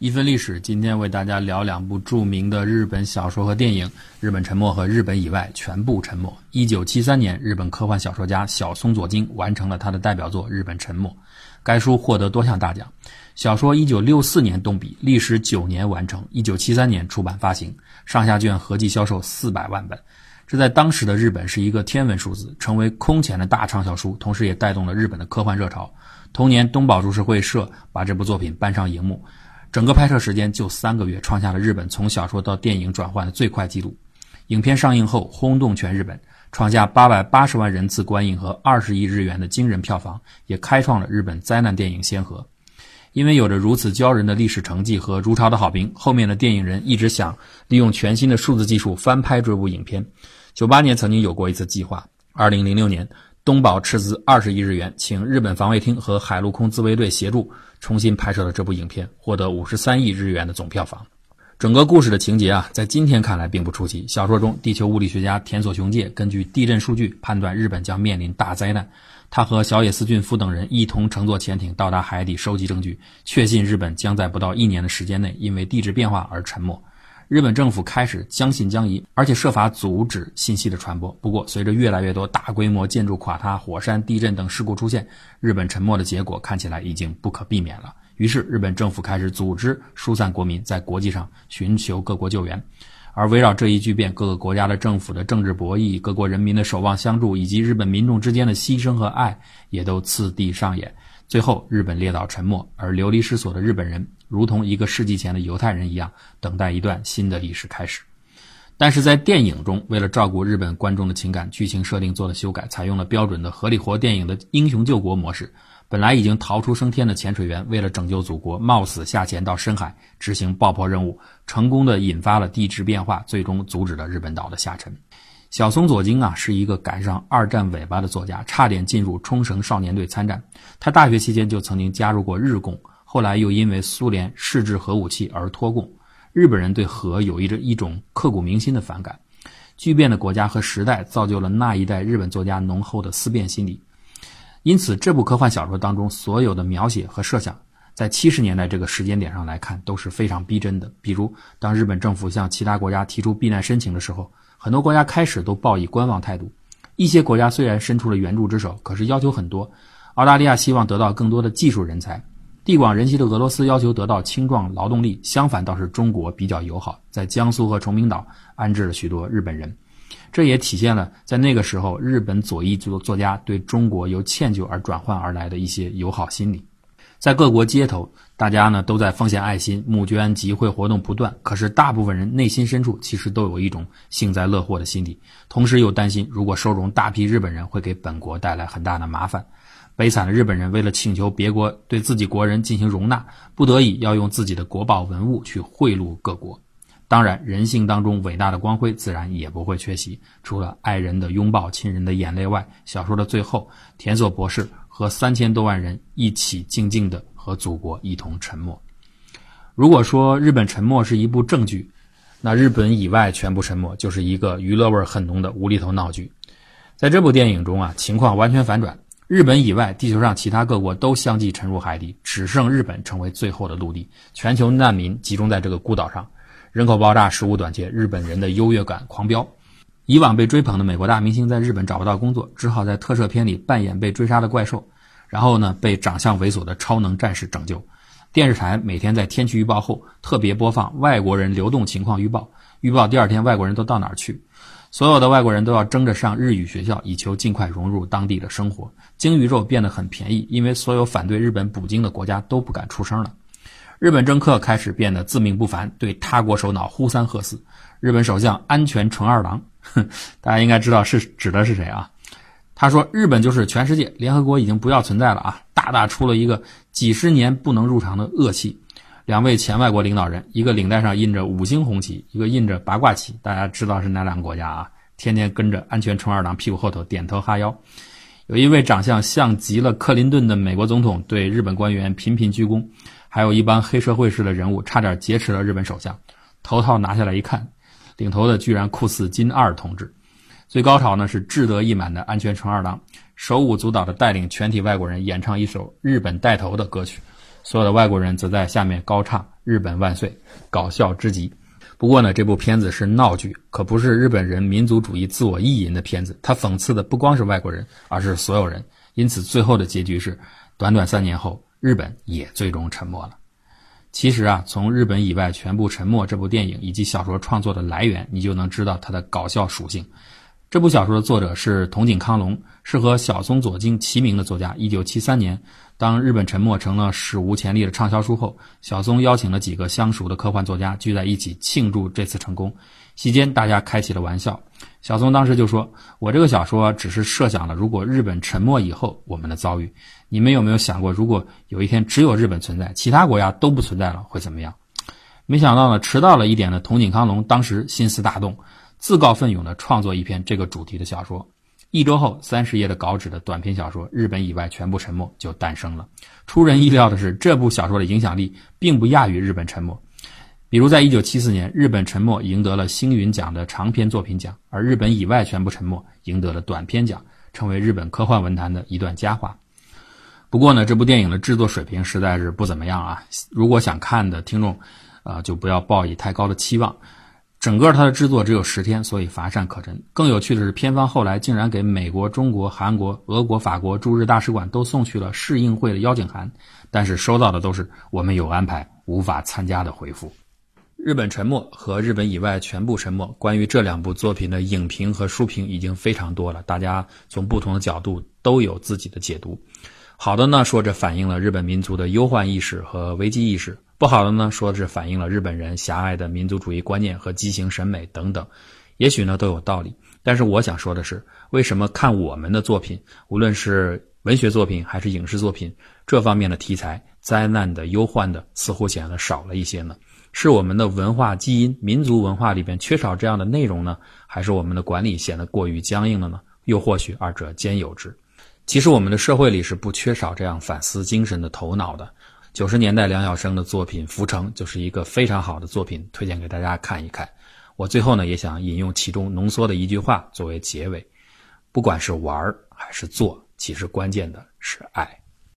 一分历史，今天为大家聊两部著名的日本小说和电影《日本沉没》和《日本以外全部沉没》。一九七三年，日本科幻小说家小松左京完成了他的代表作《日本沉没》，该书获得多项大奖。小说一九六四年动笔，历时九年完成，一九七三年出版发行，上下卷合计销售四百万本，这在当时的日本是一个天文数字，成为空前的大畅销书，同时也带动了日本的科幻热潮。同年，东宝株式会社把这部作品搬上荧幕。整个拍摄时间就三个月，创下了日本从小说到电影转换的最快纪录。影片上映后轰动全日本，创下八百八十万人次观影和二十亿日元的惊人票房，也开创了日本灾难电影先河。因为有着如此骄人的历史成绩和如潮的好评，后面的电影人一直想利用全新的数字技术翻拍这部影片。九八年曾经有过一次计划，二零零六年。东宝斥资二十亿日元，请日本防卫厅和海陆空自卫队协助重新拍摄了这部影片，获得五十三亿日元的总票房。整个故事的情节啊，在今天看来并不出奇。小说中，地球物理学家田所雄介根据地震数据判断日本将面临大灾难，他和小野寺俊夫等人一同乘坐潜艇到达海底收集证据，确信日本将在不到一年的时间内因为地质变化而沉没。日本政府开始将信将疑，而且设法阻止信息的传播。不过，随着越来越多大规模建筑垮塌、火山、地震等事故出现，日本沉没的结果看起来已经不可避免了。于是，日本政府开始组织疏散国民，在国际上寻求各国救援。而围绕这一巨变，各个国家的政府的政治博弈、各国人民的守望相助，以及日本民众之间的牺牲和爱，也都次第上演。最后，日本列岛沉没，而流离失所的日本人。如同一个世纪前的犹太人一样，等待一段新的历史开始。但是在电影中，为了照顾日本观众的情感，剧情设定做了修改，采用了标准的合理活电影的英雄救国模式。本来已经逃出升天的潜水员，为了拯救祖国，冒死下潜到深海执行爆破任务，成功的引发了地质变化，最终阻止了日本岛的下沉。小松左京啊，是一个赶上二战尾巴的作家，差点进入冲绳少年队参战。他大学期间就曾经加入过日共。后来又因为苏联试制核武器而脱共，日本人对核有一着一种刻骨铭心的反感。巨变的国家和时代造就了那一代日本作家浓厚的思辨心理，因此这部科幻小说当中所有的描写和设想，在七十年代这个时间点上来看都是非常逼真的。比如，当日本政府向其他国家提出避难申请的时候，很多国家开始都抱以观望态度。一些国家虽然伸出了援助之手，可是要求很多。澳大利亚希望得到更多的技术人才。地广人稀的俄罗斯要求得到青壮劳动力，相反倒是中国比较友好，在江苏和崇明岛安置了许多日本人，这也体现了在那个时候日本左翼作作家对中国由歉疚而转换而来的一些友好心理。在各国街头，大家呢都在奉献爱心、募捐、集会活动不断，可是大部分人内心深处其实都有一种幸灾乐祸的心理，同时又担心如果收容大批日本人会给本国带来很大的麻烦。悲惨的日本人为了请求别国对自己国人进行容纳，不得已要用自己的国宝文物去贿赂各国。当然，人性当中伟大的光辉自然也不会缺席。除了爱人的拥抱、亲人的眼泪外，小说的最后，田所博士和三千多万人一起静静的和祖国一同沉默。如果说日本沉默是一部正剧，那日本以外全部沉默就是一个娱乐味很浓的无厘头闹剧。在这部电影中啊，情况完全反转。日本以外，地球上其他各国都相继沉入海底，只剩日本成为最后的陆地。全球难民集中在这个孤岛上，人口爆炸，食物短缺，日本人的优越感狂飙。以往被追捧的美国大明星在日本找不到工作，只好在特摄片里扮演被追杀的怪兽，然后呢被长相猥琐的超能战士拯救。电视台每天在天气预报后特别播放外国人流动情况预报，预报第二天外国人都到哪儿去。所有的外国人都要争着上日语学校，以求尽快融入当地的生活。鲸鱼肉变得很便宜，因为所有反对日本捕鲸的国家都不敢出声了。日本政客开始变得自命不凡，对他国首脑呼三喝四。日本首相安全纯二郎，大家应该知道是指的是谁啊？他说：“日本就是全世界，联合国已经不要存在了啊！”大大出了一个几十年不能入场的恶气。两位前外国领导人，一个领带上印着五星红旗，一个印着八卦旗，大家知道是哪两个国家啊？天天跟着安全冲二郎屁股后头点头哈腰。有一位长相像极了克林顿的美国总统，对日本官员频频鞠躬，还有一帮黑社会式的人物差点劫持了日本首相。头套拿下来一看，领头的居然酷似金二同志。最高潮呢是志得意满的安全冲二郎，手舞足蹈的带领全体外国人演唱一首日本带头的歌曲。所有的外国人则在下面高唱日本万岁，搞笑之极。不过呢，这部片子是闹剧，可不是日本人民族主义自我意淫的片子。它讽刺的不光是外国人，而是所有人。因此，最后的结局是，短短三年后，日本也最终沉默了。其实啊，从日本以外全部沉默这部电影以及小说创作的来源，你就能知道它的搞笑属性。这部小说的作者是筒井康隆，是和小松左京齐名的作家。一九七三年，当《日本沉没》成了史无前例的畅销书后，小松邀请了几个相熟的科幻作家聚在一起庆祝这次成功。席间，大家开起了玩笑。小松当时就说：“我这个小说只是设想了如果日本沉没以后我们的遭遇。你们有没有想过，如果有一天只有日本存在，其他国家都不存在了，会怎么样？”没想到呢，迟到了一点的筒井康隆当时心思大动。自告奋勇地创作一篇这个主题的小说，一周后，三十页的稿纸的短篇小说《日本以外全部沉默》就诞生了。出人意料的是，这部小说的影响力并不亚于《日本沉默》。比如，在一九七四年，《日本沉默》赢得了星云奖的长篇作品奖，而《日本以外全部沉默》赢得了短篇奖，成为日本科幻文坛的一段佳话。不过呢，这部电影的制作水平实在是不怎么样啊！如果想看的听众，啊，就不要抱以太高的期望。整个它的制作只有十天，所以乏善可陈。更有趣的是，片方后来竟然给美国、中国、韩国、俄国、法国驻日大使馆都送去了试映会的邀请函，但是收到的都是“我们有安排，无法参加”的回复。日本沉默和日本以外全部沉默，关于这两部作品的影评和书评已经非常多了，大家从不同的角度都有自己的解读。好的呢，说这反映了日本民族的忧患意识和危机意识。不好的呢，说的是反映了日本人狭隘的民族主义观念和畸形审美等等，也许呢都有道理。但是我想说的是，为什么看我们的作品，无论是文学作品还是影视作品，这方面的题材，灾难的、忧患的，似乎显得少了一些呢？是我们的文化基因、民族文化里边缺少这样的内容呢，还是我们的管理显得过于僵硬了呢？又或许二者兼有之。其实我们的社会里是不缺少这样反思精神的头脑的。九十年代梁晓声的作品《浮城》就是一个非常好的作品，推荐给大家看一看。我最后呢也想引用其中浓缩的一句话作为结尾：不管是玩还是做，其实关键的是爱。